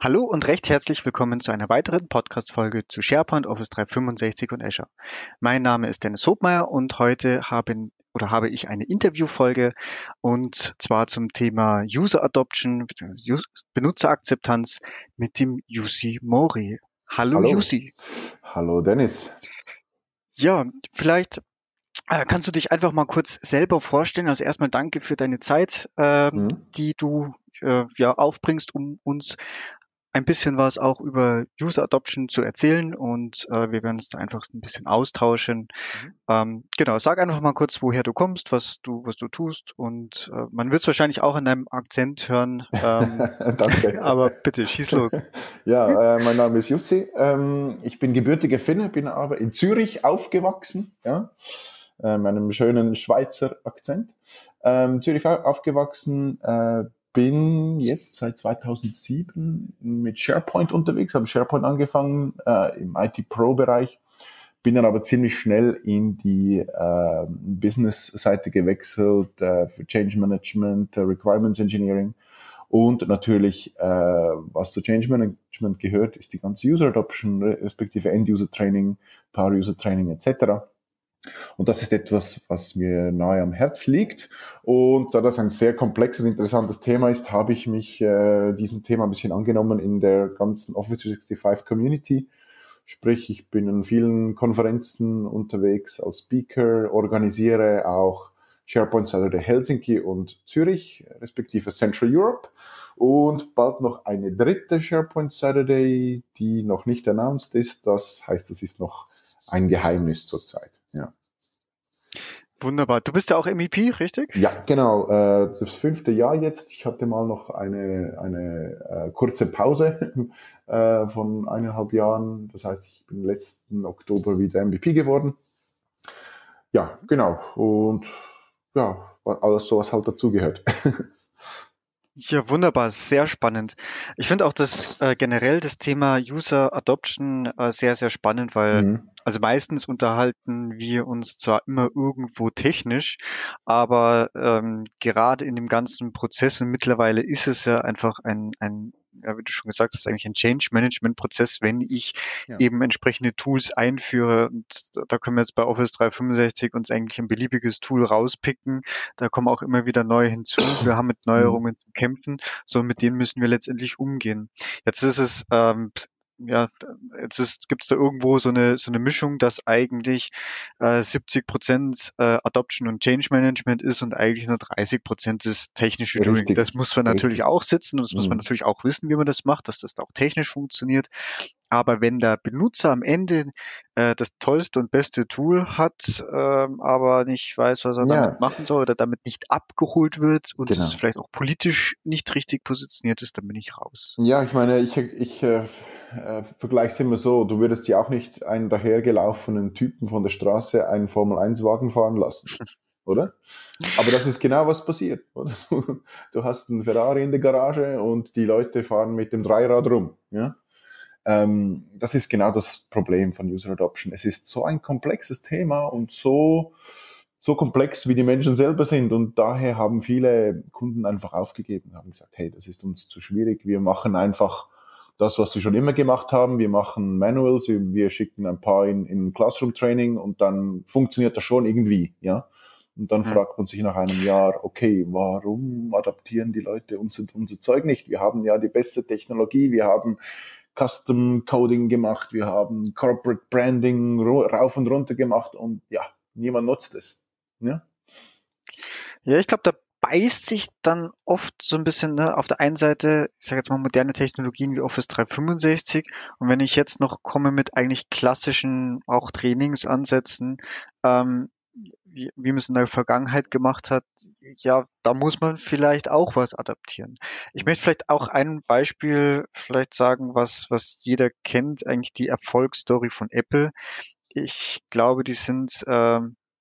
Hallo und recht herzlich willkommen zu einer weiteren Podcast-Folge zu SharePoint, Office 365 und Azure. Mein Name ist Dennis Hobmeier und heute haben oder habe ich eine Interviewfolge und zwar zum Thema User Adoption. Benutzerakzeptanz mit dem Yusi Mori. Hallo, Hallo. Yusi. Hallo Dennis. Ja, vielleicht äh, kannst du dich einfach mal kurz selber vorstellen? Also erstmal danke für deine Zeit, äh, mhm. die du äh, ja aufbringst, um uns ein bisschen was auch über User Adoption zu erzählen und äh, wir werden uns da einfach ein bisschen austauschen. Mhm. Ähm, genau, sag einfach mal kurz, woher du kommst, was du, was du tust und äh, man wird es wahrscheinlich auch in deinem Akzent hören. Ähm, Danke. Aber bitte, schieß los. ja, äh, mein Name ist Jussi. Ähm, ich bin gebürtiger Finne, bin aber in Zürich aufgewachsen, ja, äh, mit einem schönen Schweizer Akzent. Ähm, Zürich aufgewachsen, äh, bin jetzt seit 2007 mit SharePoint unterwegs, habe SharePoint angefangen äh, im IT-Pro-Bereich, bin dann aber ziemlich schnell in die äh, Business-Seite gewechselt, äh, Change Management, äh, Requirements Engineering und natürlich, äh, was zu Change Management gehört, ist die ganze User Adoption, respektive End-User Training, Power User Training etc. Und das ist etwas, was mir nahe am Herz liegt. Und da das ein sehr komplexes, interessantes Thema ist, habe ich mich äh, diesem Thema ein bisschen angenommen in der ganzen Office 365 Community. Sprich, ich bin in vielen Konferenzen unterwegs als Speaker, organisiere auch SharePoint Saturday Helsinki und Zürich, respektive Central Europe. Und bald noch eine dritte SharePoint Saturday, die noch nicht announced ist. Das heißt, das ist noch ein Geheimnis zurzeit. Ja. Wunderbar. Du bist ja auch MEP, richtig? Ja, genau. Äh, das fünfte Jahr jetzt. Ich hatte mal noch eine, eine äh, kurze Pause äh, von eineinhalb Jahren. Das heißt, ich bin letzten Oktober wieder MVP geworden. Ja, genau. Und ja, alles so, was halt dazugehört. Ja, wunderbar, sehr spannend. Ich finde auch das äh, generell das Thema User Adoption äh, sehr, sehr spannend, weil mhm. also meistens unterhalten wir uns zwar immer irgendwo technisch, aber ähm, gerade in dem ganzen Prozess und mittlerweile ist es ja einfach ein, ein ja, wie du schon gesagt hast, eigentlich ein Change-Management-Prozess, wenn ich ja. eben entsprechende Tools einführe. Und da können wir jetzt bei Office 365 uns eigentlich ein beliebiges Tool rauspicken. Da kommen auch immer wieder neue hinzu. Wir haben mit mhm. Neuerungen zu kämpfen. So, mit denen müssen wir letztendlich umgehen. Jetzt ist es ähm, ja, jetzt ist, gibt es da irgendwo so eine, so eine Mischung, dass eigentlich äh, 70 Prozent äh, Adoption und Change Management ist und eigentlich nur 30 Prozent ist technische Doing. Das muss man natürlich Richtig. auch sitzen und das mhm. muss man mhm. natürlich auch wissen, wie man das macht, dass das auch technisch funktioniert. Aber wenn der Benutzer am Ende äh, das tollste und beste Tool hat, ähm, aber nicht weiß, was er ja. damit machen soll oder damit nicht abgeholt wird und genau. es vielleicht auch politisch nicht richtig positioniert ist, dann bin ich raus. Ja, ich meine, ich, ich äh, äh, vergleiche es immer so, du würdest ja auch nicht einen dahergelaufenen Typen von der Straße einen Formel-1-Wagen fahren lassen. oder? Aber das ist genau was passiert, oder? Du, du hast einen Ferrari in der Garage und die Leute fahren mit dem Dreirad rum, ja? Ähm, das ist genau das Problem von User Adoption. Es ist so ein komplexes Thema und so, so komplex, wie die Menschen selber sind. Und daher haben viele Kunden einfach aufgegeben, haben gesagt, hey, das ist uns zu schwierig. Wir machen einfach das, was sie schon immer gemacht haben. Wir machen Manuals, wir, wir schicken ein paar in, in Classroom Training und dann funktioniert das schon irgendwie, ja. Und dann mhm. fragt man sich nach einem Jahr, okay, warum adaptieren die Leute unser, unser Zeug nicht? Wir haben ja die beste Technologie, wir haben Custom Coding gemacht, wir haben Corporate Branding rauf und runter gemacht und ja, niemand nutzt es. Ja, ja ich glaube, da beißt sich dann oft so ein bisschen ne, auf der einen Seite, ich sage jetzt mal moderne Technologien wie Office 365 und wenn ich jetzt noch komme mit eigentlich klassischen auch Trainingsansätzen, ähm, wie, wie man es in der Vergangenheit gemacht hat, ja, da muss man vielleicht auch was adaptieren. Ich möchte vielleicht auch ein Beispiel vielleicht sagen, was, was jeder kennt, eigentlich die Erfolgsstory von Apple. Ich glaube, die sind äh,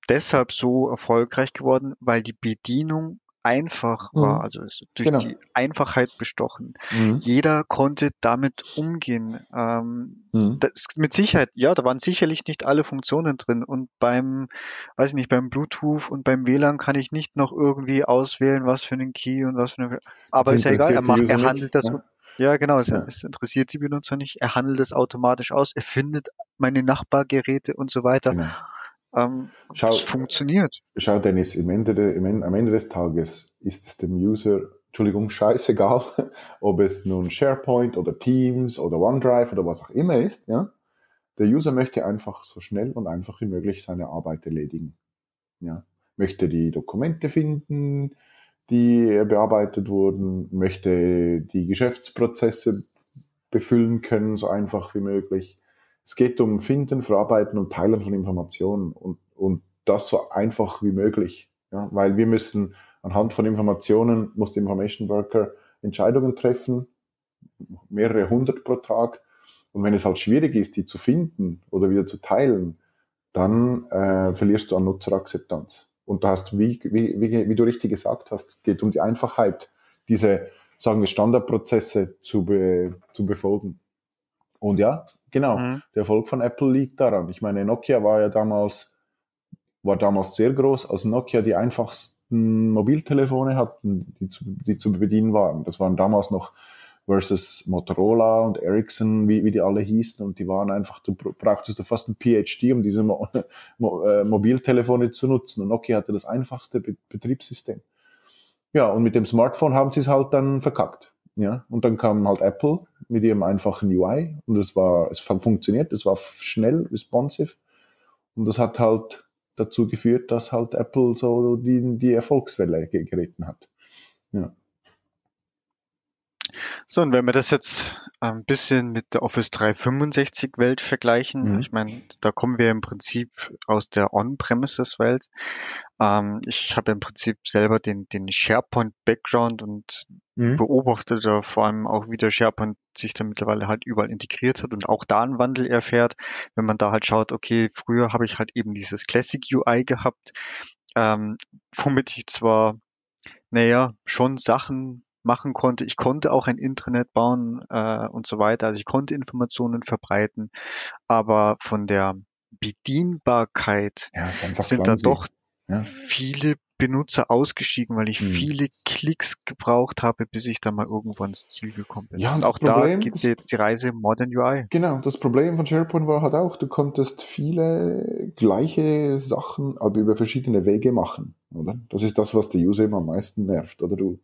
deshalb so erfolgreich geworden, weil die Bedienung einfach war, mhm. also ist durch genau. die Einfachheit bestochen. Mhm. Jeder konnte damit umgehen. Ähm, mhm. das mit Sicherheit, ja, da waren sicherlich nicht alle Funktionen drin und beim, weiß ich nicht, beim Bluetooth und beim WLAN kann ich nicht noch irgendwie auswählen, was für einen Key und was für eine, aber ist ja egal, er macht, er handelt das, ja. Ja, genau. Es, ja. es, interessiert die Benutzer nicht. Er handelt es automatisch aus. Er findet meine Nachbargeräte und so weiter. Genau. Ähm, schau, es funktioniert. Schau, Dennis, im Ende de, am Ende des Tages ist es dem User, Entschuldigung, scheißegal, ob es nun SharePoint oder Teams oder OneDrive oder was auch immer ist. Ja? Der User möchte einfach so schnell und einfach wie möglich seine Arbeit erledigen. Ja? Möchte die Dokumente finden, die bearbeitet wurden, möchte die Geschäftsprozesse befüllen können, so einfach wie möglich. Es geht um Finden, Verarbeiten und Teilen von Informationen und, und das so einfach wie möglich. Ja, weil wir müssen anhand von Informationen, muss der Information Worker Entscheidungen treffen, mehrere hundert pro Tag. Und wenn es halt schwierig ist, die zu finden oder wieder zu teilen, dann äh, verlierst du an Nutzerakzeptanz. Und da hast, wie, wie, wie, wie du richtig gesagt hast, es geht um die Einfachheit, diese, sagen wir, Standardprozesse zu, be, zu befolgen. Und ja, genau, mhm. der Erfolg von Apple liegt daran. Ich meine, Nokia war ja damals, war damals sehr groß, als Nokia die einfachsten Mobiltelefone hatten, die zu, die zu bedienen waren. Das waren damals noch versus Motorola und Ericsson, wie, wie die alle hießen. Und die waren einfach, du brauchtest du fast ein PhD, um diese Mo Mo äh, Mobiltelefone zu nutzen. Und Nokia hatte das einfachste Be Betriebssystem. Ja, und mit dem Smartphone haben sie es halt dann verkackt. Ja, und dann kam halt Apple mit ihrem einfachen UI und es war, es funktioniert, es war schnell, responsive und das hat halt dazu geführt, dass halt Apple so die, die Erfolgswelle geritten hat. Ja. So, und wenn wir das jetzt ein bisschen mit der Office 365 Welt vergleichen, mhm. ich meine, da kommen wir im Prinzip aus der On-Premises Welt. Ähm, ich habe im Prinzip selber den, den SharePoint Background und mhm. beobachte da vor allem auch, wie der SharePoint sich da mittlerweile halt überall integriert hat und auch da einen Wandel erfährt. Wenn man da halt schaut, okay, früher habe ich halt eben dieses Classic UI gehabt, ähm, womit ich zwar naja, schon Sachen machen konnte. Ich konnte auch ein Intranet bauen äh, und so weiter. Also ich konnte Informationen verbreiten, aber von der Bedienbarkeit ja, sind da doch ja. viele Benutzer ausgestiegen, weil ich hm. viele Klicks gebraucht habe, bis ich da mal irgendwo ans Ziel gekommen bin. Ja, und auch Problem, da geht jetzt die Reise Modern UI. Genau, das Problem von SharePoint war halt auch, du konntest viele gleiche Sachen, aber über verschiedene Wege machen, oder? Das ist das, was der User immer am meisten nervt, oder? Du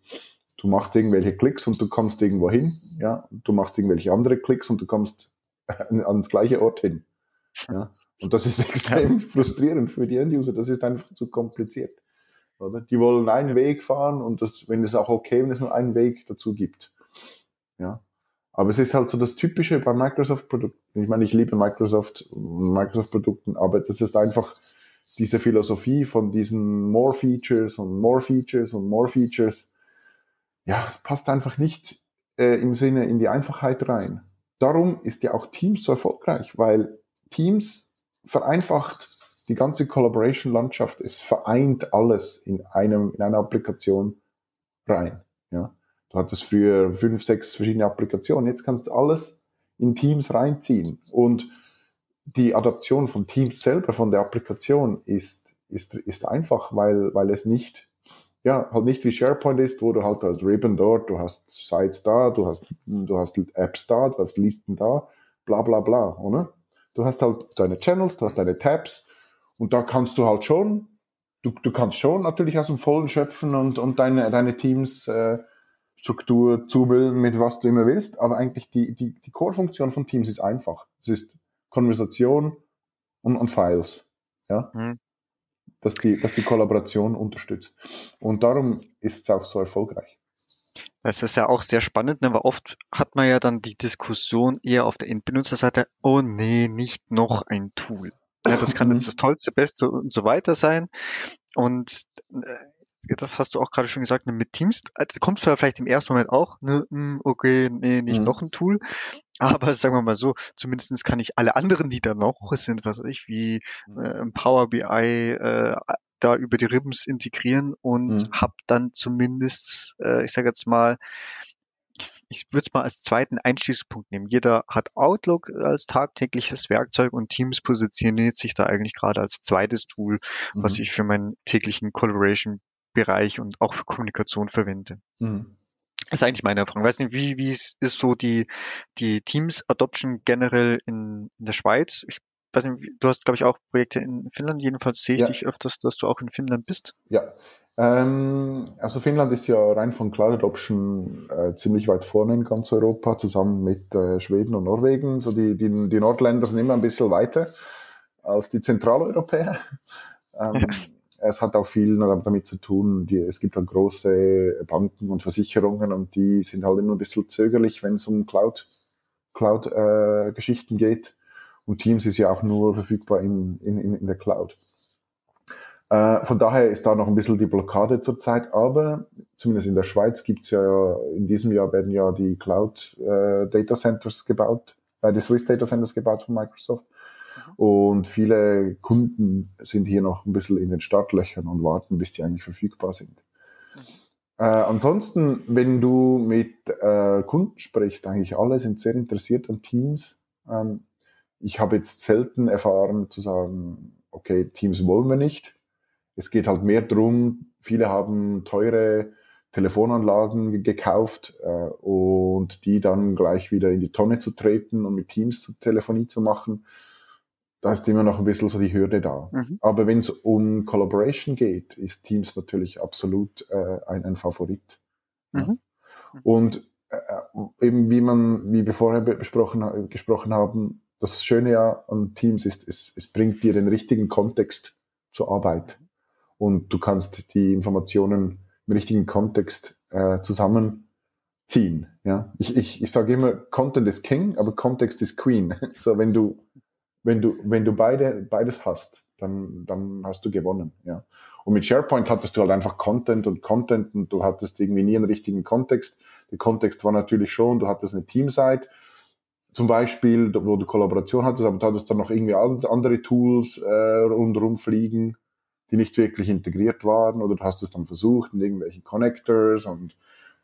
du machst irgendwelche Klicks und du kommst irgendwo hin, ja, du machst irgendwelche andere Klicks und du kommst ans gleiche Ort hin. Ja. Und das ist extrem frustrierend für die End-User, das ist einfach zu kompliziert. Oder? Die wollen einen Weg fahren und das, wenn es auch okay, wenn es nur einen Weg dazu gibt. Ja. Aber es ist halt so das Typische bei Microsoft-Produkten. Ich meine, ich liebe Microsoft, Microsoft-Produkten, aber das ist einfach diese Philosophie von diesen More Features und More Features und More Features ja, es passt einfach nicht äh, im Sinne in die Einfachheit rein. Darum ist ja auch Teams so erfolgreich, weil Teams vereinfacht die ganze Collaboration-Landschaft. Es vereint alles in einem, in einer Applikation rein. Ja. Du hattest früher fünf, sechs verschiedene Applikationen. Jetzt kannst du alles in Teams reinziehen. Und die Adaption von Teams selber, von der Applikation ist, ist, ist einfach, weil, weil es nicht ja, halt nicht wie SharePoint ist, wo du halt als Ribbon dort, du hast Sites da, du hast, du hast Apps da, du hast Listen da, bla bla bla, oder? Du hast halt deine Channels, du hast deine Tabs und da kannst du halt schon, du, du kannst schon natürlich aus dem Vollen schöpfen und, und deine, deine Teams äh, Struktur zubilden mit was du immer willst, aber eigentlich die, die, die Core-Funktion von Teams ist einfach. Es ist Konversation und, und Files. Ja? Mhm dass die, dass die Kollaboration unterstützt. Und darum ist es auch so erfolgreich. Das ist ja auch sehr spannend, ne? weil oft hat man ja dann die Diskussion eher auf der Endbenutzerseite, oh nee, nicht noch ein Tool. Ja, das kann jetzt mhm. das Tollste, Beste und so weiter sein. Und äh, das hast du auch gerade schon gesagt, ne, mit Teams, also kommst du vielleicht im ersten Moment auch, ne, hm, okay, nee, nicht mhm. noch ein Tool. Aber sagen wir mal so, zumindestens kann ich alle anderen, die da noch sind, was weiß ich, wie mhm. äh, Power BI, äh, da über die Ribbons integrieren und mhm. habe dann zumindest, äh, ich sage jetzt mal, ich würde es mal als zweiten Einstiegspunkt nehmen. Jeder hat Outlook als tagtägliches Werkzeug und Teams positioniert sich da eigentlich gerade als zweites Tool, mhm. was ich für meinen täglichen Collaboration Bereich und auch für Kommunikation verwende. Mhm. Das ist eigentlich meine Erfahrung. Ich weiß nicht, wie, wie ist so die, die Teams-Adoption generell in, in der Schweiz? Ich weiß nicht, du hast, glaube ich, auch Projekte in Finnland. Jedenfalls sehe ich ja. dich öfters, dass du auch in Finnland bist. Ja. Ähm, also Finnland ist ja rein von Cloud Adoption äh, ziemlich weit vorne in ganz Europa, zusammen mit äh, Schweden und Norwegen. So die, die, die Nordländer sind immer ein bisschen weiter als die Zentraleuropäer. Ähm, es hat auch viel damit zu tun, die, es gibt halt große Banken und Versicherungen und die sind halt immer ein bisschen zögerlich, wenn es um Cloud, Cloud-Geschichten äh, geht. Und Teams ist ja auch nur verfügbar in, in, in der Cloud. Äh, von daher ist da noch ein bisschen die Blockade zurzeit, aber zumindest in der Schweiz gibt es ja, in diesem Jahr werden ja die Cloud äh, gebaut, äh, die Swiss Data Centers gebaut von Microsoft. Und viele Kunden sind hier noch ein bisschen in den Startlöchern und warten, bis die eigentlich verfügbar sind. Äh, ansonsten, wenn du mit äh, Kunden sprichst, eigentlich alle sind sehr interessiert an Teams. Ähm, ich habe jetzt selten erfahren zu sagen, okay, Teams wollen wir nicht. Es geht halt mehr drum, viele haben teure Telefonanlagen gekauft äh, und die dann gleich wieder in die Tonne zu treten und mit Teams Telefonie zu machen da ist immer noch ein bisschen so die Hürde da. Mhm. Aber wenn es um Collaboration geht, ist Teams natürlich absolut äh, ein, ein Favorit. Mhm. Ja. Und äh, eben wie man, wie wir vorher besprochen, gesprochen haben, das Schöne ja an Teams ist, es, es bringt dir den richtigen Kontext zur Arbeit. Und du kannst die Informationen im richtigen Kontext äh, zusammenziehen. Ja? Ich, ich, ich sage immer, Content ist King, aber Kontext ist Queen. so, wenn du wenn du, wenn du beide, beides hast, dann, dann hast du gewonnen, ja. Und mit SharePoint hattest du halt einfach Content und Content und du hattest irgendwie nie einen richtigen Kontext. Der Kontext war natürlich schon, du hattest eine Teamsite, zum Beispiel, wo du Kollaboration hattest, aber du hattest dann noch irgendwie andere Tools äh, rundherum fliegen, die nicht wirklich integriert waren, oder du hast es dann versucht in irgendwelchen Connectors und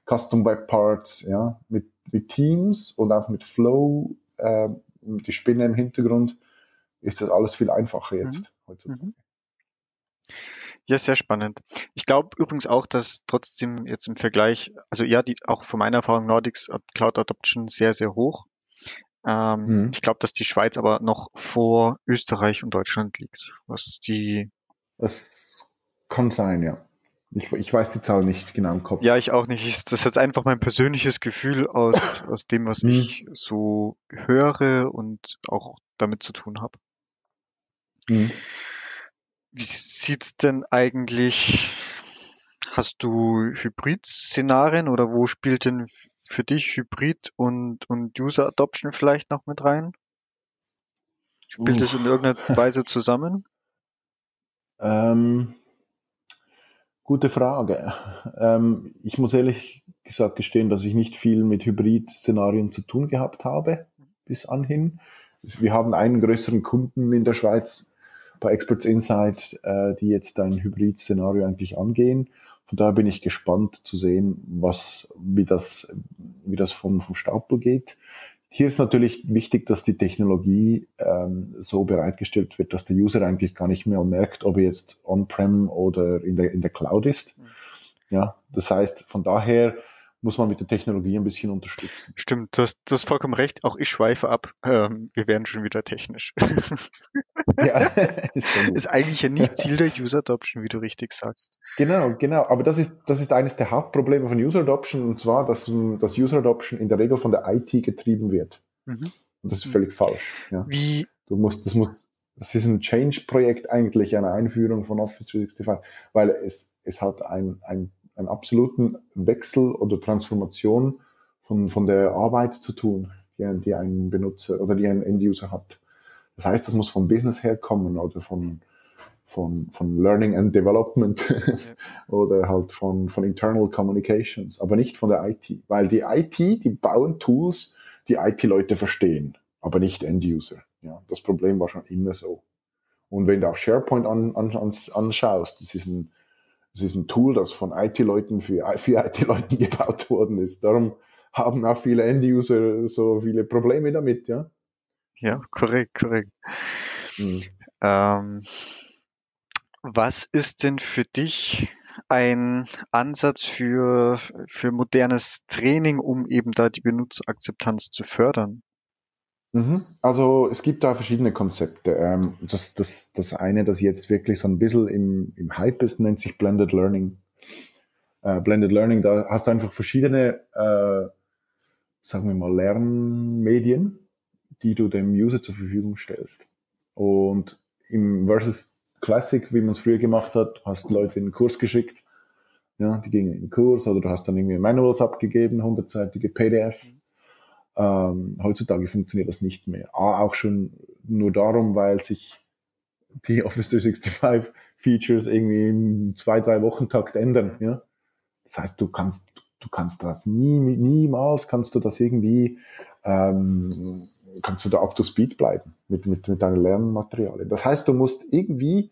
Custom Web Parts, ja, mit, mit Teams und auch mit Flow, äh, mit die Spinne im Hintergrund, ist das alles viel einfacher jetzt mhm. heutzutage. Mhm. Ja, sehr spannend. Ich glaube übrigens auch, dass trotzdem jetzt im Vergleich, also ja, die, auch von meiner Erfahrung Nordics Cloud Adoption sehr, sehr hoch. Ähm, mhm. Ich glaube, dass die Schweiz aber noch vor Österreich und Deutschland liegt, was die. Das kann sein, ja. Ich, ich weiß die Zahl nicht genau im Kopf. Ja, ich auch nicht. Ich, das ist jetzt einfach mein persönliches Gefühl aus, aus dem, was mhm. ich so höre und auch damit zu tun habe. Mhm. Wie sieht's denn eigentlich? Hast du Hybrid-Szenarien oder wo spielt denn für dich Hybrid und, und User Adoption vielleicht noch mit rein? Spielt es in irgendeiner Weise zusammen? Ähm, gute Frage. Ähm, ich muss ehrlich gesagt gestehen, dass ich nicht viel mit Hybrid-Szenarien zu tun gehabt habe bis anhin. Wir haben einen größeren Kunden in der Schweiz, bei Experts Insight, äh, die jetzt ein Hybrid-Szenario eigentlich angehen. Von daher bin ich gespannt zu sehen, was, wie das, wie das vom, vom Stapel geht. Hier ist natürlich wichtig, dass die Technologie ähm, so bereitgestellt wird, dass der User eigentlich gar nicht mehr merkt, ob er jetzt on-prem oder in der, in der Cloud ist. Mhm. Ja, das heißt, von daher muss man mit der Technologie ein bisschen unterstützen. Stimmt, du hast, du hast vollkommen recht. Auch ich schweife ab. Ähm, wir werden schon wieder technisch. ja, ist, ist eigentlich ja nicht Ziel der User Adoption, wie du richtig sagst. Genau, genau. Aber das ist, das ist eines der Hauptprobleme von User Adoption, und zwar, dass, dass User Adoption in der Regel von der IT getrieben wird. Mhm. Und das ist völlig falsch. Ja. Wie? Du musst, das muss, das ist ein Change-Projekt eigentlich, eine Einführung von Office 365, weil es, es hat ein, ein einen absoluten Wechsel oder Transformation von, von der Arbeit zu tun, die, die ein Benutzer oder die ein End-User hat. Das heißt, das muss vom Business herkommen oder von, von, von Learning and Development ja. oder halt von, von Internal Communications, aber nicht von der IT. Weil die IT, die bauen Tools, die IT-Leute verstehen, aber nicht End-User. Ja, das Problem war schon immer so. Und wenn du auch SharePoint an, an, anschaust, das ist ein es ist ein Tool, das von IT-Leuten für, für IT-Leuten gebaut worden ist. Darum haben auch viele End-User so viele Probleme damit, ja. Ja, korrekt, korrekt. Mhm. Ähm, was ist denn für dich, ein Ansatz für, für modernes Training, um eben da die Benutzerakzeptanz zu fördern? Mhm. Also es gibt da verschiedene Konzepte. Ähm, das, das, das eine, das jetzt wirklich so ein bisschen im, im Hype ist, nennt sich Blended Learning. Äh, Blended Learning, da hast du einfach verschiedene, äh, sagen wir mal, Lernmedien, die du dem User zur Verfügung stellst. Und im Versus Classic, wie man es früher gemacht hat, hast Leute in den Kurs geschickt, ja, die gingen in den Kurs oder du hast dann irgendwie Manuals abgegeben, hundertseitige PDFs ähm, heutzutage funktioniert das nicht mehr. Auch schon nur darum, weil sich die Office 365 Features irgendwie im zwei, drei Wochen Takt ändern. Ja? Das heißt, du kannst, du kannst das nie, niemals kannst du das irgendwie, ähm, kannst du da up to speed bleiben mit, mit, mit deinen Lernmaterialien. Das heißt, du musst irgendwie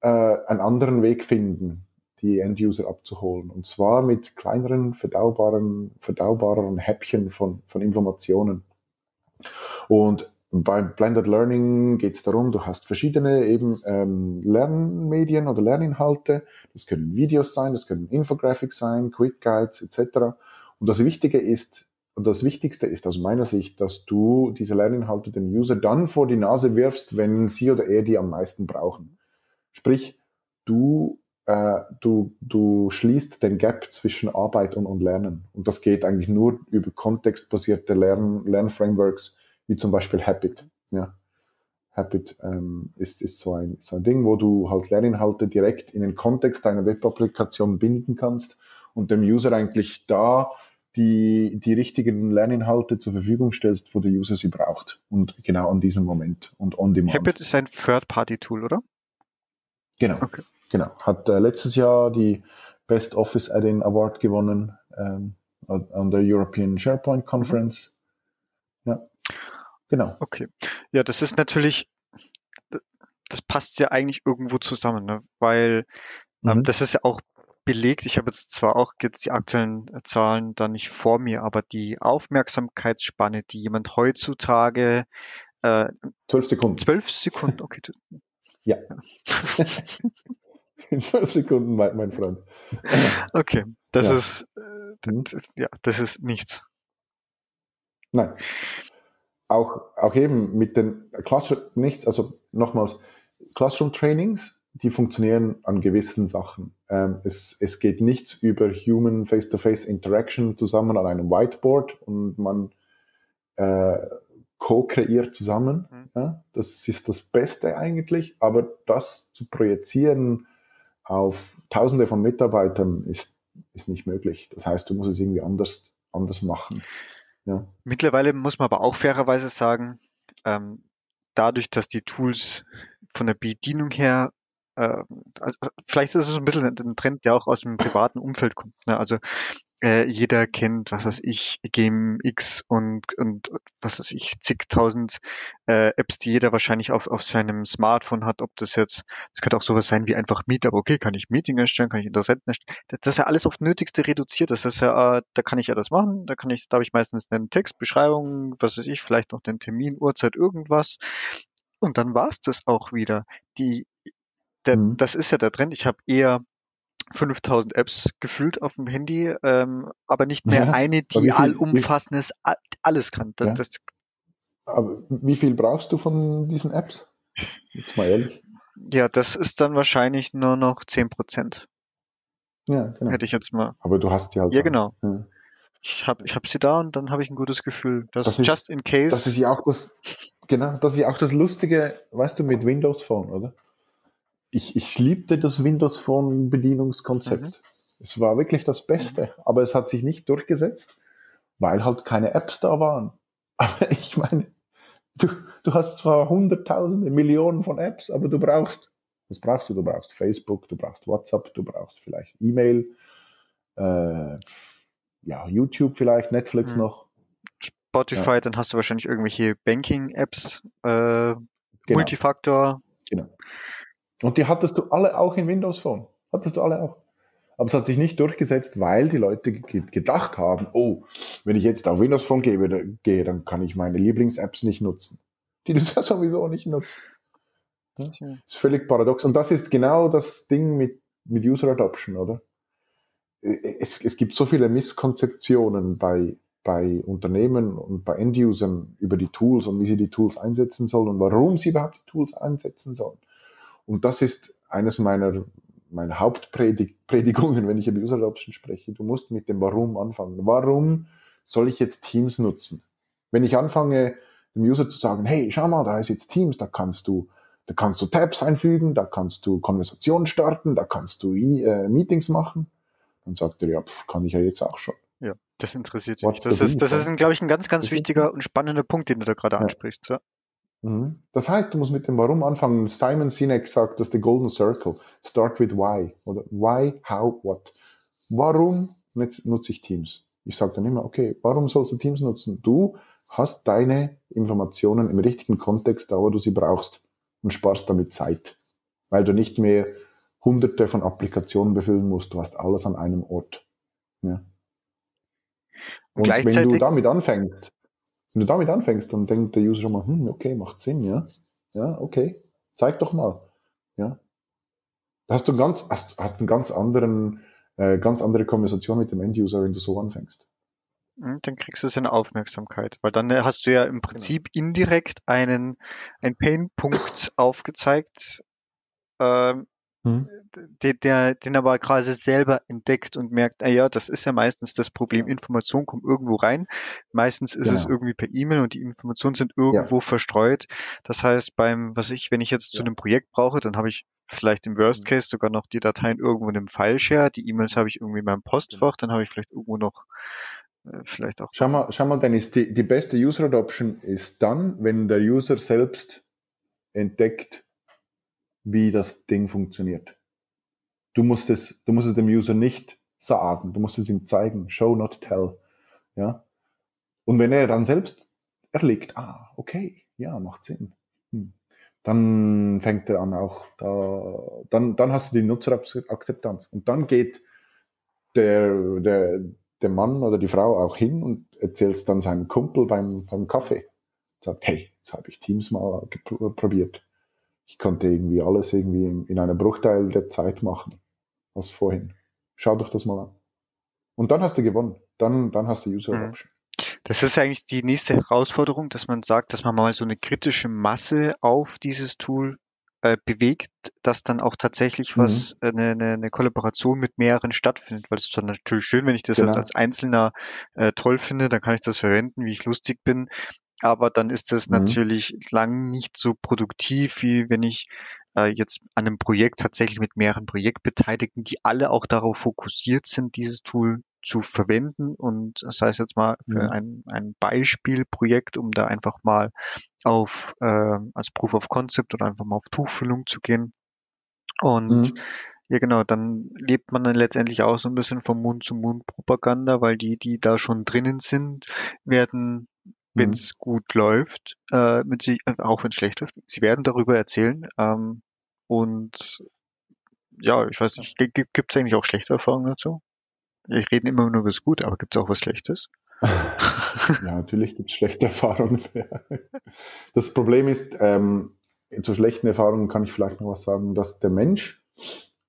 äh, einen anderen Weg finden, die End-User abzuholen. Und zwar mit kleineren, verdaubaren, verdaubaren Häppchen von, von Informationen. Und beim Blended Learning geht es darum, du hast verschiedene eben ähm, Lernmedien oder Lerninhalte. Das können Videos sein, das können Infographics sein, Quick Guides etc. Und das Wichtige ist, und das Wichtigste ist aus meiner Sicht, dass du diese Lerninhalte dem User dann vor die Nase wirfst, wenn sie oder er die am meisten brauchen. Sprich, du äh, du, du schließt den Gap zwischen Arbeit und, und Lernen. Und das geht eigentlich nur über kontextbasierte Lern, Lernframeworks, wie zum Beispiel Habit. Ja. Habit ähm, ist, ist so, ein, so ein Ding, wo du halt Lerninhalte direkt in den Kontext deiner Web-Applikation binden kannst und dem User eigentlich da die, die richtigen Lerninhalte zur Verfügung stellst, wo der User sie braucht. Und genau an diesem Moment und on demand. Habit ist ein Third-Party-Tool, oder? Genau. Okay. Genau. Hat äh, letztes Jahr die Best Office Add-in Award gewonnen ähm, an der European SharePoint Conference. Ja. Genau. Okay. Ja, das ist natürlich, das passt ja eigentlich irgendwo zusammen, ne? weil ähm, mhm. das ist ja auch belegt. Ich habe jetzt zwar auch jetzt die aktuellen Zahlen da nicht vor mir, aber die Aufmerksamkeitsspanne, die jemand heutzutage äh, zwölf Sekunden. Zwölf Sekunden, okay. Ja. In zwölf Sekunden, mein, mein Freund. Okay, das ja. ist, äh, mhm. das ist, ja, das ist nichts. Nein. Auch, auch eben mit den Classroom, nicht, also nochmals, Classroom-Trainings, die funktionieren an gewissen Sachen. Ähm, es, es geht nichts über Human Face-to-Face Interaction zusammen an einem Whiteboard und man äh, co-kreiert zusammen. Mhm. Ja, das ist das Beste eigentlich, aber das zu projizieren auf Tausende von Mitarbeitern ist, ist nicht möglich. Das heißt, du musst es irgendwie anders, anders machen. Ja. Mittlerweile muss man aber auch fairerweise sagen, ähm, dadurch, dass die Tools von der Bedienung her äh, also vielleicht ist es so ein bisschen ein Trend, der auch aus dem privaten Umfeld kommt. Ne? Also äh, jeder kennt, was weiß ich, GameX und, und was weiß ich, zigtausend äh, Apps, die jeder wahrscheinlich auf, auf seinem Smartphone hat, ob das jetzt, das könnte auch sowas sein wie einfach Meet, aber okay, kann ich Meeting erstellen, kann ich Interessenten erstellen. Das, das ist ja alles auf Nötigste reduziert. Das ist ja, äh, da kann ich ja das machen, da kann ich, da habe ich meistens einen Text, Beschreibung, was weiß ich, vielleicht noch den Termin, Uhrzeit, irgendwas. Und dann war's das auch wieder. Die, der, mhm. das ist ja der Trend. Ich habe eher 5000 Apps gefühlt auf dem Handy, ähm, aber nicht mehr ja, eine, die allumfassendes alles kann. Das, ja. das, aber wie viel brauchst du von diesen Apps? Jetzt mal ehrlich. Ja, das ist dann wahrscheinlich nur noch 10 Prozent. Ja, genau. Hätte ich jetzt mal. Aber du hast die halt. Ja, genau. Ja. Ich habe ich hab sie da und dann habe ich ein gutes Gefühl. Das, das ist, just in case. Das ist ja auch das, genau, das ist ja auch das Lustige, weißt du, mit Windows Phone, oder? Ich, ich liebte das Windows Phone Bedienungskonzept. Mhm. Es war wirklich das Beste, mhm. aber es hat sich nicht durchgesetzt, weil halt keine Apps da waren. Aber ich meine, du, du hast zwar hunderttausende, Millionen von Apps, aber du brauchst, was brauchst du? Du brauchst Facebook, du brauchst WhatsApp, du brauchst vielleicht E-Mail, äh, ja, YouTube vielleicht, Netflix mhm. noch. Spotify, ja. dann hast du wahrscheinlich irgendwelche Banking-Apps, äh, genau. Multifaktor. Genau. Und die hattest du alle auch in Windows Phone. Hattest du alle auch. Aber es hat sich nicht durchgesetzt, weil die Leute gedacht haben, oh, wenn ich jetzt auf Windows Phone gehe, gehe dann kann ich meine Lieblings-Apps nicht nutzen. Die du ja sowieso nicht nutzt. Das ist völlig paradox. Und das ist genau das Ding mit, mit User Adoption, oder? Es, es gibt so viele Misskonzeptionen bei, bei Unternehmen und bei End-Usern über die Tools und wie sie die Tools einsetzen sollen und warum sie überhaupt die Tools einsetzen sollen. Und das ist eines meiner, meiner Hauptpredigungen, wenn ich über User Adoption spreche. Du musst mit dem Warum anfangen. Warum soll ich jetzt Teams nutzen? Wenn ich anfange, dem User zu sagen, hey, schau mal, da ist jetzt Teams, da kannst du da kannst du Tabs einfügen, da kannst du Konversationen starten, da kannst du äh, Meetings machen. Dann sagt er, ja, pff, kann ich ja jetzt auch schon. Ja, das interessiert mich. Das ist, das ist, glaube ich, ein ganz, ganz wichtiger und spannender Punkt, den du da gerade ja. ansprichst. Ja. Mhm. Das heißt, du musst mit dem Warum anfangen. Simon Sinek sagt, das ist der Golden Circle. Start with why. Oder why, how, what. Warum nutze ich Teams? Ich sage dann immer, okay, warum sollst du Teams nutzen? Du hast deine Informationen im richtigen Kontext, da wo du sie brauchst und sparst damit Zeit, weil du nicht mehr hunderte von Applikationen befüllen musst. Du hast alles an einem Ort. Ja. Und, und wenn du damit anfängst, wenn du damit anfängst, dann denkt der User schon mal, hm, okay, macht Sinn, ja. Ja, okay, zeig doch mal. Ja. Da hast du ganz, hast, hast einen ganz anderen, äh, ganz andere Konversation mit dem End-User, wenn du so anfängst. Hm, dann kriegst du seine Aufmerksamkeit, weil dann äh, hast du ja im. Prinzip genau. indirekt einen, einen Painpunkt aufgezeigt, ähm, hm. der, der, den aber quasi selber entdeckt und merkt, ah ja, das ist ja meistens das Problem, ja. Informationen kommen irgendwo rein, meistens ist genau. es irgendwie per E-Mail und die Informationen sind irgendwo ja. verstreut. Das heißt, beim, was ich, wenn ich jetzt ja. zu einem Projekt brauche, dann habe ich vielleicht im Worst mhm. Case sogar noch die Dateien irgendwo in einem File-Share, die E-Mails habe ich irgendwie in meinem Postfach, dann habe ich vielleicht irgendwo noch äh, vielleicht auch. Schau mal, schau mal Dennis, die, die beste User Adoption ist dann, wenn der User selbst entdeckt, wie das Ding funktioniert. Du musst es, du musst es dem User nicht sagen, du musst es ihm zeigen. Show, not tell. Ja. Und wenn er dann selbst erlegt, ah, okay, ja, macht Sinn. Hm. Dann fängt er an auch da, dann, dann hast du die Nutzerakzeptanz. Und dann geht der, der, der Mann oder die Frau auch hin und erzählt dann seinem Kumpel beim, beim Kaffee. Sagt, hey, jetzt habe ich Teams mal probiert. Ich konnte irgendwie alles irgendwie in, in einem Bruchteil der Zeit machen, als vorhin. Schau doch das mal an. Und dann hast du gewonnen. Dann, dann hast du User mhm. Adoption. Das ist eigentlich die nächste Herausforderung, dass man sagt, dass man mal so eine kritische Masse auf dieses Tool äh, bewegt, dass dann auch tatsächlich mhm. was, äh, eine, eine, eine Kollaboration mit mehreren stattfindet, weil es ist dann natürlich schön, wenn ich das genau. jetzt als Einzelner äh, toll finde, dann kann ich das verwenden, wie ich lustig bin. Aber dann ist das mhm. natürlich lang nicht so produktiv, wie wenn ich äh, jetzt an einem Projekt tatsächlich mit mehreren Projektbeteiligten, die alle auch darauf fokussiert sind, dieses Tool zu verwenden und das heißt jetzt mal für mhm. ein, ein Beispielprojekt, um da einfach mal auf äh, als Proof of Concept oder einfach mal auf Tuchfüllung zu gehen. Und mhm. ja genau, dann lebt man dann letztendlich auch so ein bisschen vom Mund zu Mund Propaganda, weil die, die da schon drinnen sind, werden wenn es mhm. gut läuft, äh, mit sich, äh, auch wenn es schlecht läuft, sie werden darüber erzählen. Ähm, und ja, ich weiß nicht, gibt es eigentlich auch schlechte Erfahrungen dazu? Wir reden immer nur über das Gute, aber gibt es auch was Schlechtes? ja, natürlich gibt es schlechte Erfahrungen. das Problem ist, ähm, zu schlechten Erfahrungen kann ich vielleicht noch was sagen, dass der Mensch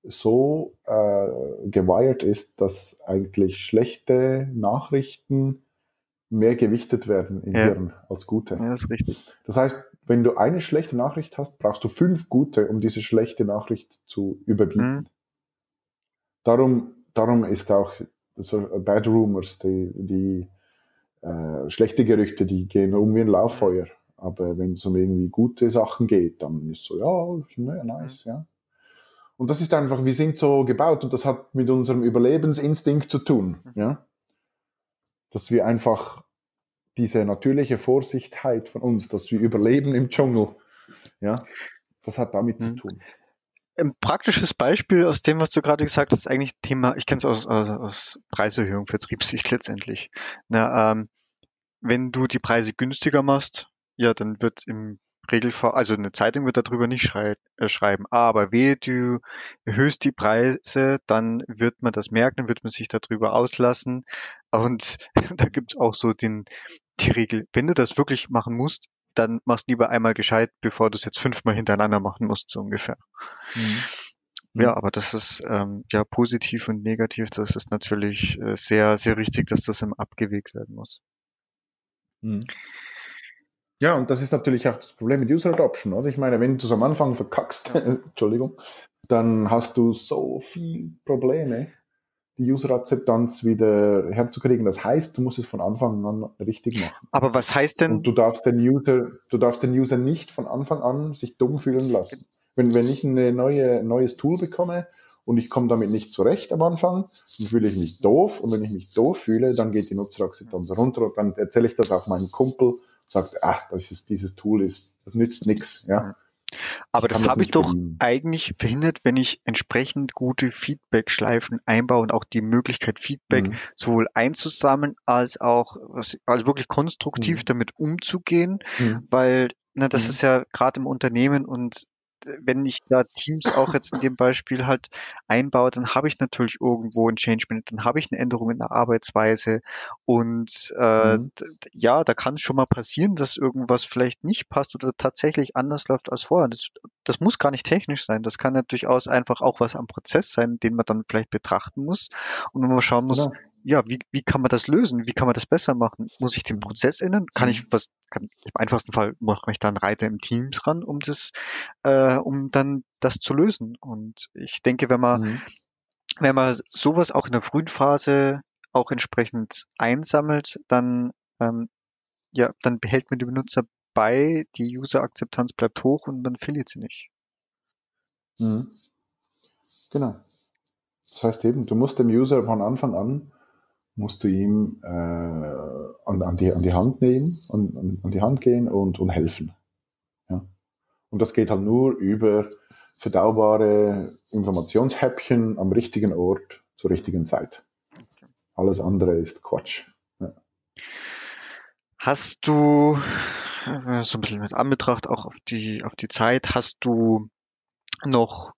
so äh, gewired ist, dass eigentlich schlechte Nachrichten mehr gewichtet werden im ja. Hirn als gute. Ja, das ist richtig. Das heißt, wenn du eine schlechte Nachricht hast, brauchst du fünf gute, um diese schlechte Nachricht zu überbieten. Mhm. Darum darum ist auch so Bad Rumors, die, die äh, schlechte Gerüchte, die gehen um wie ein Lauffeuer. Aber wenn es um irgendwie gute Sachen geht, dann ist so, ja, ja nice, ja. Und das ist einfach, wir sind so gebaut und das hat mit unserem Überlebensinstinkt zu tun, ja. Dass wir einfach diese natürliche Vorsichtheit von uns, dass wir überleben im Dschungel, ja, das hat damit mhm. zu tun. Ein praktisches Beispiel aus dem, was du gerade gesagt hast, eigentlich Thema, ich kenne es aus, aus, aus Preiserhöhung, Vertriebssicht letztendlich. Na, ähm, wenn du die Preise günstiger machst, ja, dann wird im Regelfall, also eine Zeitung wird darüber nicht schrei äh, schreiben, aber wehe, du erhöhst die Preise, dann wird man das merken, dann wird man sich darüber auslassen. Und da gibt es auch so den, die Regel, wenn du das wirklich machen musst, dann machst lieber einmal gescheit, bevor du es jetzt fünfmal hintereinander machen musst, so ungefähr. Mhm. Ja, aber das ist ähm, ja positiv und negativ. Das ist natürlich äh, sehr, sehr richtig, dass das im abgewegt werden muss. Mhm. Ja, und das ist natürlich auch das Problem mit User Adoption. Oder? Ich meine, wenn du es am Anfang verkackst, Entschuldigung, dann hast du so viel Probleme, die User-Akzeptanz wieder herzukriegen. Das heißt, du musst es von Anfang an richtig machen. Aber was heißt denn? Und du darfst den User, du darfst den User nicht von Anfang an sich dumm fühlen lassen. Wenn, wenn ich ein neue, neues Tool bekomme und ich komme damit nicht zurecht am Anfang, dann fühle ich mich doof. Und wenn ich mich doof fühle, dann geht die Nutzerakzeptanz runter und dann erzähle ich das auch meinem Kumpel, sagt, ah, das ist, dieses Tool ist, das nützt nichts, ja. Aber das habe ich doch verhindern. eigentlich verhindert, wenn ich entsprechend gute Feedback-Schleifen einbaue und auch die Möglichkeit, Feedback mhm. sowohl einzusammeln als auch also wirklich konstruktiv mhm. damit umzugehen, mhm. weil na, das mhm. ist ja gerade im Unternehmen und wenn ich da Teams auch jetzt in dem Beispiel halt einbaue, dann habe ich natürlich irgendwo ein Change Management, dann habe ich eine Änderung in der Arbeitsweise und äh, mhm. ja, da kann es schon mal passieren, dass irgendwas vielleicht nicht passt oder tatsächlich anders läuft als vorher. Das, das muss gar nicht technisch sein, das kann ja durchaus einfach auch was am Prozess sein, den man dann vielleicht betrachten muss und man schauen muss, genau ja, wie, wie kann man das lösen? Wie kann man das besser machen? Muss ich den. Prozess ändern? Kann ich mhm. was, kann, im einfachsten Fall mache ich dann Reiter im Teams ran, um das, äh, um dann das zu lösen. Und ich denke, wenn man, mhm. wenn man sowas auch in der frühen Phase auch entsprechend einsammelt, dann, ähm, ja, dann behält man die Benutzer bei, die User-Akzeptanz bleibt hoch und man verliert sie nicht. Mhm. Genau. Das heißt eben, du musst dem User von Anfang an musst du ihm äh, an, an, die, an die Hand nehmen, an, an die Hand gehen und, und helfen. Ja? Und das geht halt nur über verdaubare Informationshäppchen am richtigen Ort zur richtigen Zeit. Alles andere ist Quatsch. Ja. Hast du, äh, so ein bisschen mit Anbetracht auch auf die, auf die Zeit, hast du noch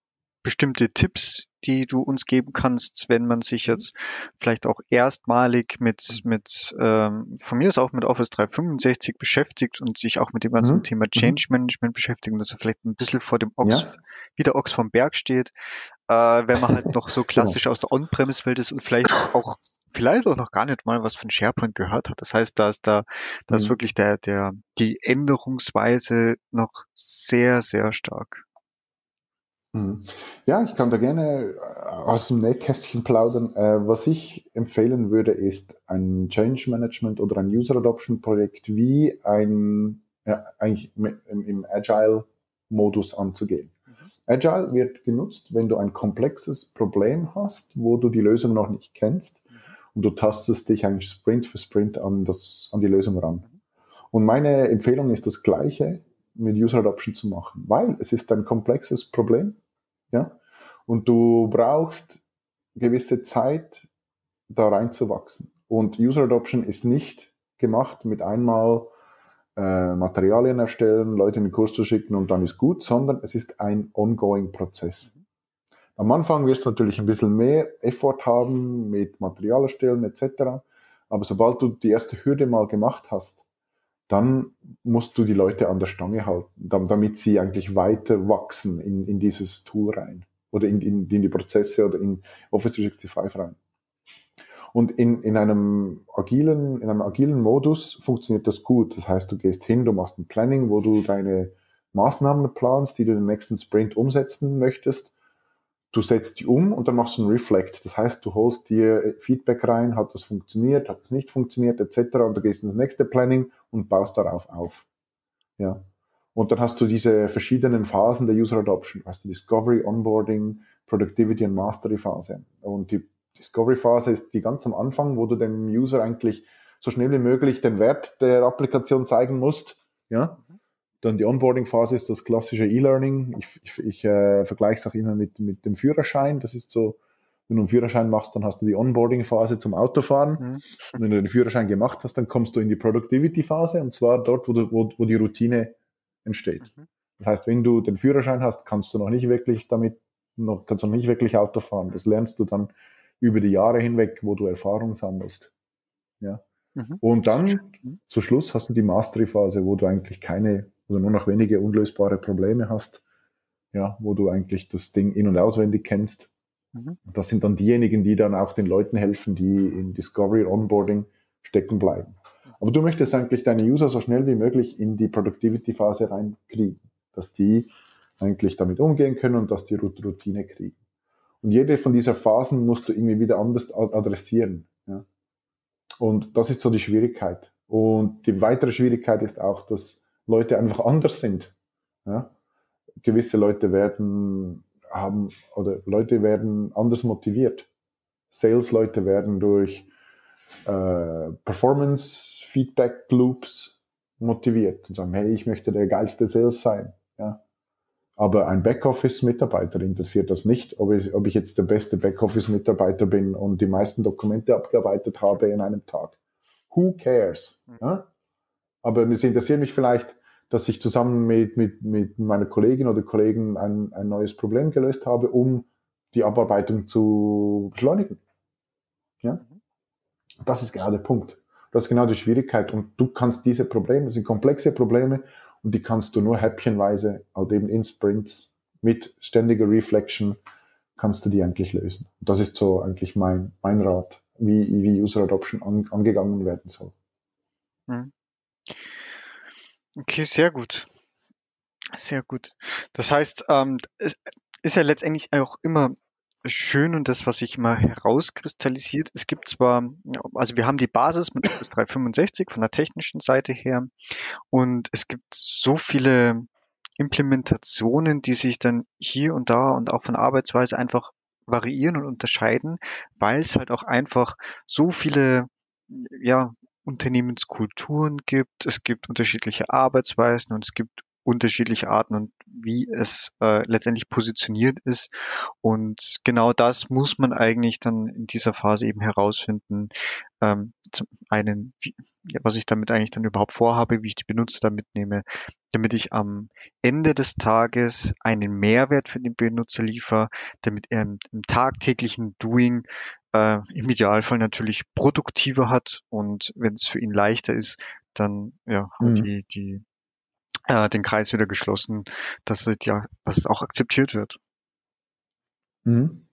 bestimmte Tipps, die du uns geben kannst, wenn man sich mhm. jetzt vielleicht auch erstmalig mit, mit ähm, von mir ist auch mit Office 365 beschäftigt und sich auch mit dem ganzen mhm. Thema mhm. Change Management beschäftigt dass er vielleicht ein bisschen vor dem Ochs, ja. wie der Ochs vom Berg steht, äh, wenn man halt noch so genau. klassisch aus der On-Premise-Welt ist und vielleicht auch vielleicht auch noch gar nicht mal was von SharePoint gehört hat. Das heißt, da ist da, da ist mhm. wirklich der, der, die Änderungsweise noch sehr, sehr stark. Mhm. Ja, ich kann da gerne äh, aus dem Nähkästchen plaudern. Äh, was ich empfehlen würde, ist ein Change Management oder ein User Adoption Projekt wie ein, ja, eigentlich im Agile-Modus anzugehen. Mhm. Agile wird genutzt, wenn du ein komplexes Problem hast, wo du die Lösung noch nicht kennst mhm. und du tastest dich eigentlich Sprint für Sprint an, das, an die Lösung ran. Und meine Empfehlung ist das Gleiche mit User Adoption zu machen, weil es ist ein komplexes Problem ja? Und du brauchst gewisse Zeit, da reinzuwachsen. Und User Adoption ist nicht gemacht mit einmal äh, Materialien erstellen, Leute in den Kurs zu schicken und dann ist gut, sondern es ist ein ongoing Prozess. Am Anfang wirst du natürlich ein bisschen mehr Effort haben mit Material erstellen etc. Aber sobald du die erste Hürde mal gemacht hast, dann musst du die Leute an der Stange halten, damit sie eigentlich weiter wachsen in, in dieses Tool rein oder in, in, in die Prozesse oder in Office 365 rein. Und in, in einem agilen, in einem agilen Modus funktioniert das gut. Das heißt, du gehst hin, du machst ein Planning, wo du deine Maßnahmen planst, die du den nächsten Sprint umsetzen möchtest. Du setzt die um und dann machst du ein Reflect. Das heißt, du holst dir Feedback rein, hat das funktioniert, hat das nicht funktioniert, etc. Und du gehst ins nächste Planning und baust darauf auf. Ja. Und dann hast du diese verschiedenen Phasen der User Adoption. Hast du Discovery, Onboarding, Productivity und Mastery Phase. Und die Discovery Phase ist die ganz am Anfang, wo du dem User eigentlich so schnell wie möglich den Wert der Applikation zeigen musst. Ja. Dann die Onboarding Phase ist das klassische E-Learning. Ich, ich, ich äh, vergleiche es auch immer mit, mit dem Führerschein. Das ist so wenn du einen Führerschein machst, dann hast du die Onboarding-Phase zum Autofahren. Mhm. Und wenn du den Führerschein gemacht hast, dann kommst du in die Productivity-Phase und zwar dort, wo, du, wo, wo die Routine entsteht. Mhm. Das heißt, wenn du den Führerschein hast, kannst du noch nicht wirklich damit, noch, kannst du noch nicht wirklich Auto fahren. Das lernst du dann über die Jahre hinweg, wo du Erfahrung sammelst. Ja. Mhm. Und dann mhm. zu Schluss hast du die Mastery-Phase, wo du eigentlich keine oder nur noch wenige unlösbare Probleme hast ja, wo du eigentlich das Ding in- und auswendig kennst. Mhm. Das sind dann diejenigen, die dann auch den Leuten helfen, die in Discovery Onboarding stecken bleiben. Aber du möchtest eigentlich deine User so schnell wie möglich in die Productivity-Phase reinkriegen, dass die eigentlich damit umgehen können und dass die Routine kriegen. Und jede von dieser Phasen musst du irgendwie wieder anders adressieren. Ja? Und das ist so die Schwierigkeit. Und die weitere Schwierigkeit ist auch, dass Leute einfach anders sind. Ja? Gewisse Leute werden haben oder Leute werden anders motiviert. Sales-Leute werden durch äh, Performance-Feedback-Loops motiviert und sagen, hey, ich möchte der geilste Sales sein. Ja? Aber ein Backoffice-Mitarbeiter interessiert das nicht, ob ich, ob ich jetzt der beste Backoffice-Mitarbeiter bin und die meisten Dokumente abgearbeitet habe in einem Tag. Who cares? Mhm. Ja? Aber es interessiert mich vielleicht, dass ich zusammen mit, mit, mit meiner Kollegin oder Kollegen ein, ein neues Problem gelöst habe, um die Abarbeitung zu beschleunigen. Ja? Das ist genau der Punkt. Das ist genau die Schwierigkeit. Und du kannst diese Probleme, das sind komplexe Probleme, und die kannst du nur häppchenweise, halt eben in Sprints, mit ständiger Reflection, kannst du die eigentlich lösen. Und das ist so eigentlich mein, mein Rat, wie, wie User Adoption an, angegangen werden soll. Mhm. Okay, sehr gut. Sehr gut. Das heißt, ähm, es ist ja letztendlich auch immer schön und das, was sich immer herauskristallisiert. Es gibt zwar, also wir haben die Basis mit 365 von der technischen Seite her und es gibt so viele Implementationen, die sich dann hier und da und auch von Arbeitsweise einfach variieren und unterscheiden, weil es halt auch einfach so viele ja, Unternehmenskulturen gibt, es gibt unterschiedliche Arbeitsweisen und es gibt unterschiedliche Arten und wie es äh, letztendlich positioniert ist. Und genau das muss man eigentlich dann in dieser Phase eben herausfinden. Ähm, zum einen, wie, was ich damit eigentlich dann überhaupt vorhabe, wie ich die Benutzer da mitnehme, damit ich am Ende des Tages einen Mehrwert für den Benutzer liefere, damit er im, im tagtäglichen Doing äh, im Idealfall natürlich produktiver hat und wenn es für ihn leichter ist, dann ja, haben mhm. die, die äh, den Kreis wieder geschlossen, dass es ja, dass es auch akzeptiert wird. Mhm.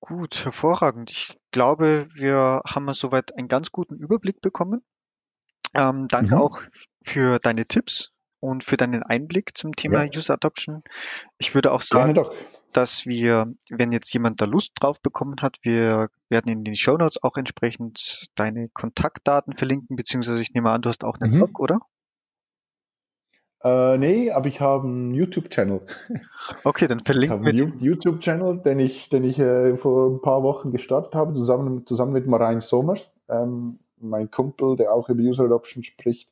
Gut, hervorragend. Ich glaube, wir haben soweit einen ganz guten Überblick bekommen. Ähm, danke mhm. auch für deine Tipps und für deinen Einblick zum Thema ja. User Adoption. Ich würde auch sagen, dass wir, wenn jetzt jemand da Lust drauf bekommen hat, wir werden in den Show Notes auch entsprechend deine Kontaktdaten verlinken, beziehungsweise ich nehme an, du hast auch einen mhm. Blog, oder? Äh, nee, aber ich habe einen YouTube-Channel. Okay, dann verlinken wir einen YouTube-Channel, den ich, den ich äh, vor ein paar Wochen gestartet habe, zusammen, zusammen mit Marijn Somers, ähm, mein Kumpel, der auch über User Adoption spricht,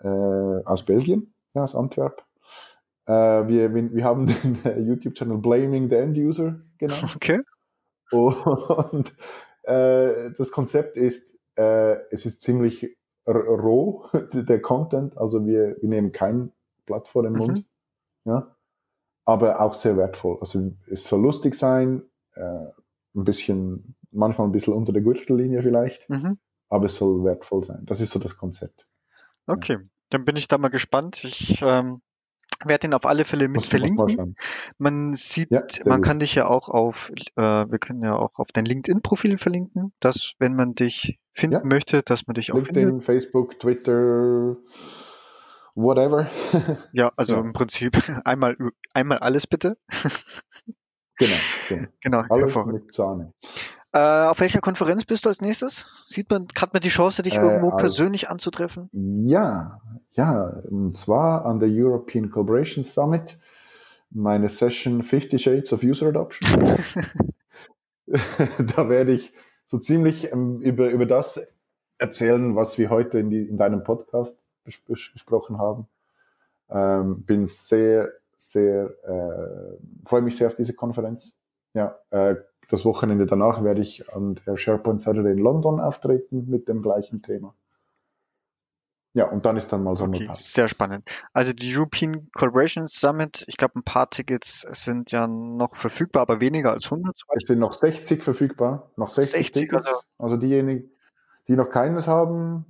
äh, aus Belgien, ja, aus Antwerp. Äh, wir, wir haben den YouTube-Channel Blaming the End User genannt. Okay. Und äh, das Konzept ist, äh, es ist ziemlich roh, der Content. Also wir, wir nehmen kein Blatt vor den Mund. Mhm. Ja. Aber auch sehr wertvoll. Also es soll lustig sein, äh, ein bisschen, manchmal ein bisschen unter der Gürtellinie vielleicht, mhm. aber es soll wertvoll sein. Das ist so das Konzept. Okay, ja. dann bin ich da mal gespannt. Ich ähm, werde ihn auf alle Fälle mit verlinken. Man sieht, ja, man gut. kann dich ja auch auf, äh, wir können ja auch auf dein LinkedIn-Profil verlinken, dass wenn man dich finden ja. möchte, dass man dich auch LinkedIn, findet. Facebook, Twitter, whatever. ja, also ja. im Prinzip einmal, einmal alles bitte. genau, genau. genau alles mit Zahne. Äh, auf welcher Konferenz bist du als nächstes? Sieht man, hat man die Chance, dich äh, irgendwo also, persönlich anzutreffen? Ja, ja, und zwar an der European Collaboration Summit, meine Session 50 Shades of User Adoption. da werde ich so ziemlich ähm, über, über das erzählen, was wir heute in, die, in deinem Podcast bes besprochen haben. Ähm, bin sehr, sehr, äh, freue mich sehr auf diese Konferenz. Ja, äh, das Wochenende danach werde ich an der SharePoint Saturday in London auftreten mit dem gleichen Thema. Ja, und dann ist dann mal Sommerpause. Okay, sehr spannend. Also die European Collaboration Summit, ich glaube, ein paar Tickets sind ja noch verfügbar, aber weniger als 100. Es sind noch 60 verfügbar, noch 60, 60 Tickets. Also, also diejenigen, die noch keines haben,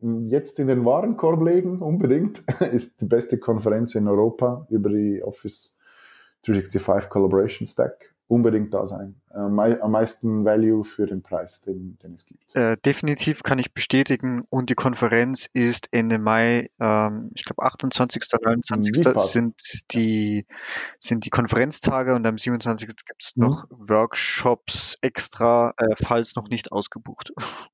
jetzt in den Warenkorb legen, unbedingt. Ist die beste Konferenz in Europa über die Office 365 Collaboration Stack unbedingt da sein. Äh, am meisten Value für den Preis, den, den es gibt. Äh, definitiv kann ich bestätigen. Und die Konferenz ist Ende Mai, ähm, ich glaube 28. 29. sind die, sind die Konferenztage und am 27. gibt es mhm. noch Workshops extra, äh, falls noch nicht ausgebucht.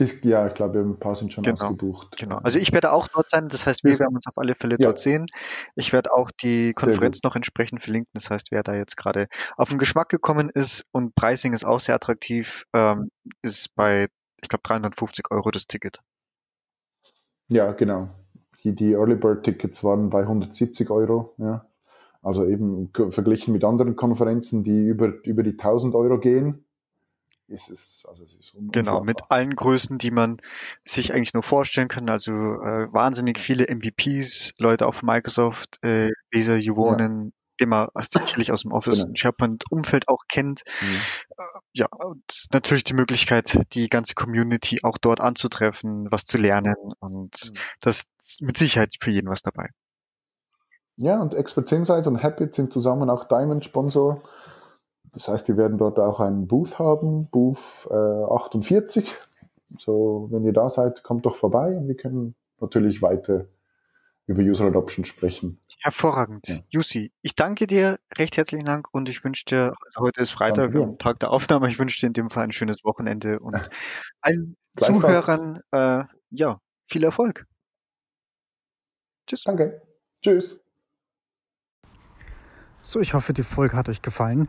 Ich, ja, ich glaube, ein paar sind schon genau, ausgebucht. Genau. Also ich werde auch dort sein, das heißt, wir werden uns auf alle Fälle ja. dort sehen. Ich werde auch die Konferenz noch entsprechend verlinken. Das heißt, wer da jetzt gerade auf den Geschmack gekommen ist und Pricing ist auch sehr attraktiv, ähm, ist bei, ich glaube, 350 Euro das Ticket. Ja, genau. Die, die Early Bird Tickets waren bei 170 Euro. Ja. Also eben verglichen mit anderen Konferenzen, die über, über die 1000 Euro gehen ist es, also es ist Genau, mit allen Größen, die man sich eigentlich nur vorstellen kann. Also äh, wahnsinnig viele MVPs, Leute auf Microsoft, äh, Lisa Juwonen, ja. immer sicherlich aus dem Office genau. und SharePoint-Umfeld auch kennt. Mhm. Äh, ja, und natürlich die Möglichkeit, die ganze Community auch dort anzutreffen, was zu lernen und mhm. das ist mit Sicherheit für jeden was dabei. Ja, und Experts Insight und Habit sind zusammen auch Diamond-Sponsor das heißt, die werden dort auch einen Booth haben, Booth äh, 48. So, wenn ihr da seid, kommt doch vorbei und wir können natürlich weiter über User Adoption sprechen. Hervorragend. Ja. Jussi, ich danke dir recht herzlichen Dank und ich wünsche dir, also heute ist Freitag, am Tag der Aufnahme, ich wünsche dir in dem Fall ein schönes Wochenende und allen Zuhörern äh, ja, viel Erfolg. Tschüss. Danke. Tschüss. So, ich hoffe, die Folge hat euch gefallen.